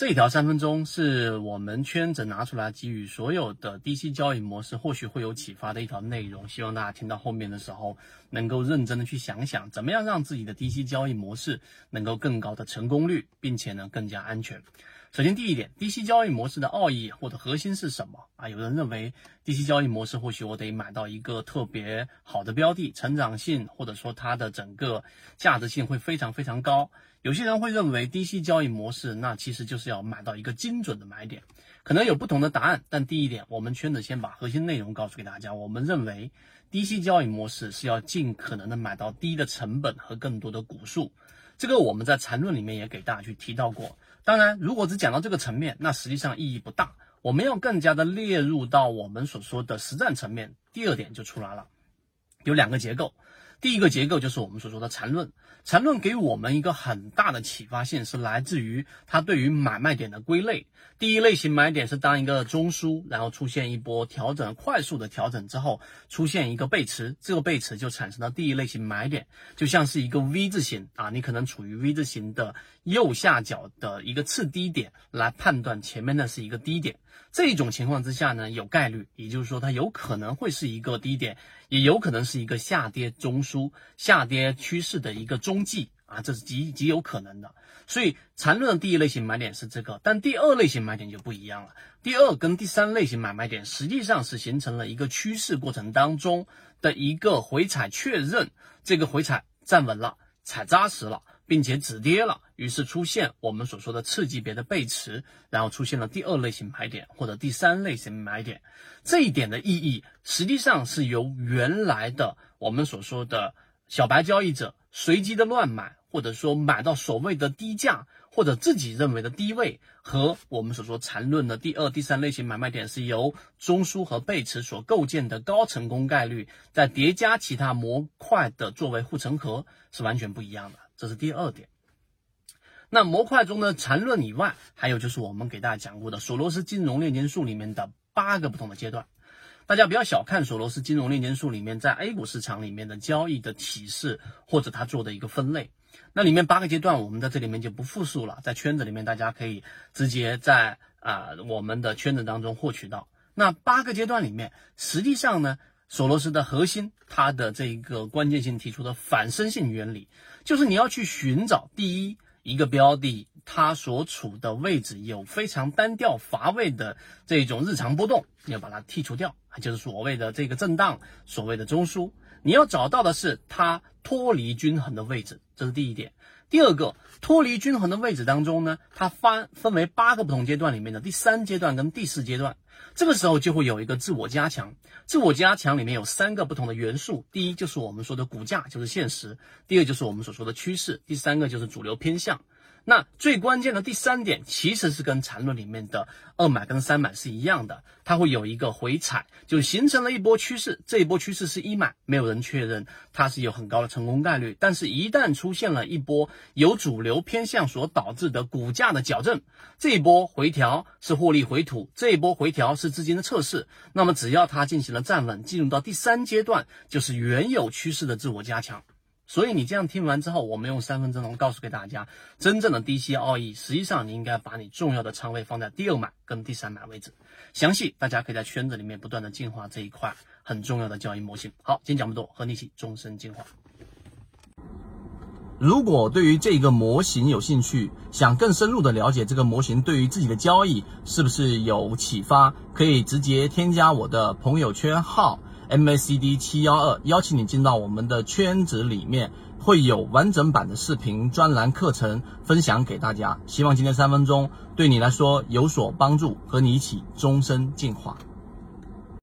这一条三分钟是我们圈子拿出来给予所有的低息交易模式，或许会有启发的一条内容。希望大家听到后面的时候，能够认真的去想想，怎么样让自己的低息交易模式能够更高的成功率，并且呢更加安全。首先，第一点，低息交易模式的奥义或者核心是什么啊？有人认为低息交易模式或许我得买到一个特别好的标的，成长性或者说它的整个价值性会非常非常高。有些人会认为低息交易模式那其实就是要买到一个精准的买点，可能有不同的答案。但第一点，我们圈子先把核心内容告诉给大家。我们认为低息交易模式是要尽可能的买到低的成本和更多的股数。这个我们在缠论里面也给大家去提到过。当然，如果只讲到这个层面，那实际上意义不大。我们要更加的列入到我们所说的实战层面。第二点就出来了，有两个结构。第一个结构就是我们所说的缠论，缠论给我们一个很大的启发性，是来自于它对于买卖点的归类。第一类型买点是当一个中枢，然后出现一波调整，快速的调整之后，出现一个背驰，这个背驰就产生了第一类型买点，就像是一个 V 字形啊，你可能处于 V 字形的右下角的一个次低点，来判断前面的是一个低点。这种情况之下呢，有概率，也就是说它有可能会是一个低点，也有可能是一个下跌中枢、出下跌趋势的一个踪迹啊，这是极极有可能的。所以缠论的第一类型买点是这个，但第二类型买点就不一样了。第二跟第三类型买卖点实际上是形成了一个趋势过程当中的一个回踩确认，这个回踩站稳了，踩扎实了。并且止跌了，于是出现我们所说的次级别的背驰，然后出现了第二类型买点或者第三类型买点。这一点的意义实际上是由原来的我们所说的小白交易者随机的乱买，或者说买到所谓的低价或者自己认为的低位，和我们所说缠论的第二、第三类型买卖点是由中枢和背驰所构建的高成功概率，再叠加其他模块的作为护城河，是完全不一样的。这是第二点。那模块中的缠论以外，还有就是我们给大家讲过的索罗斯金融链接术里面的八个不同的阶段。大家不要小看索罗斯金融链接术里面在 A 股市场里面的交易的体式或者他做的一个分类。那里面八个阶段，我们在这里面就不复述了，在圈子里面大家可以直接在啊我们的圈子当中获取到。那八个阶段里面，实际上呢。索罗斯的核心，它的这一个关键性提出的反身性原理，就是你要去寻找第一一个标的，它所处的位置有非常单调乏味的这种日常波动，你要把它剔除掉，就是所谓的这个震荡，所谓的中枢。你要找到的是它脱离均衡的位置，这是第一点。第二个，脱离均衡的位置当中呢，它分分为八个不同阶段里面的第三阶段跟第四阶段。这个时候就会有一个自我加强，自我加强里面有三个不同的元素，第一就是我们说的骨架，就是现实；第二就是我们所说的趋势；第三个就是主流偏向。那最关键的第三点，其实是跟缠论里面的二买跟三买是一样的，它会有一个回踩，就形成了一波趋势。这一波趋势是一买，没有人确认它是有很高的成功概率。但是，一旦出现了一波由主流偏向所导致的股价的矫正，这一波回调是获利回吐，这一波回调是资金的测试。那么，只要它进行了站稳，进入到第三阶段，就是原有趋势的自我加强。所以你这样听完之后，我们用三分钟告诉给大家，真正的低吸奥义，实际上你应该把你重要的仓位放在第二买跟第三买位置。详细大家可以在圈子里面不断的进化这一块很重要的交易模型。好，今天讲不多，和你一起终身进化。如果对于这个模型有兴趣，想更深入的了解这个模型对于自己的交易是不是有启发，可以直接添加我的朋友圈号。MACD 七幺二，邀请你进到我们的圈子里面，会有完整版的视频专栏课程分享给大家。希望今天三分钟对你来说有所帮助，和你一起终身进化。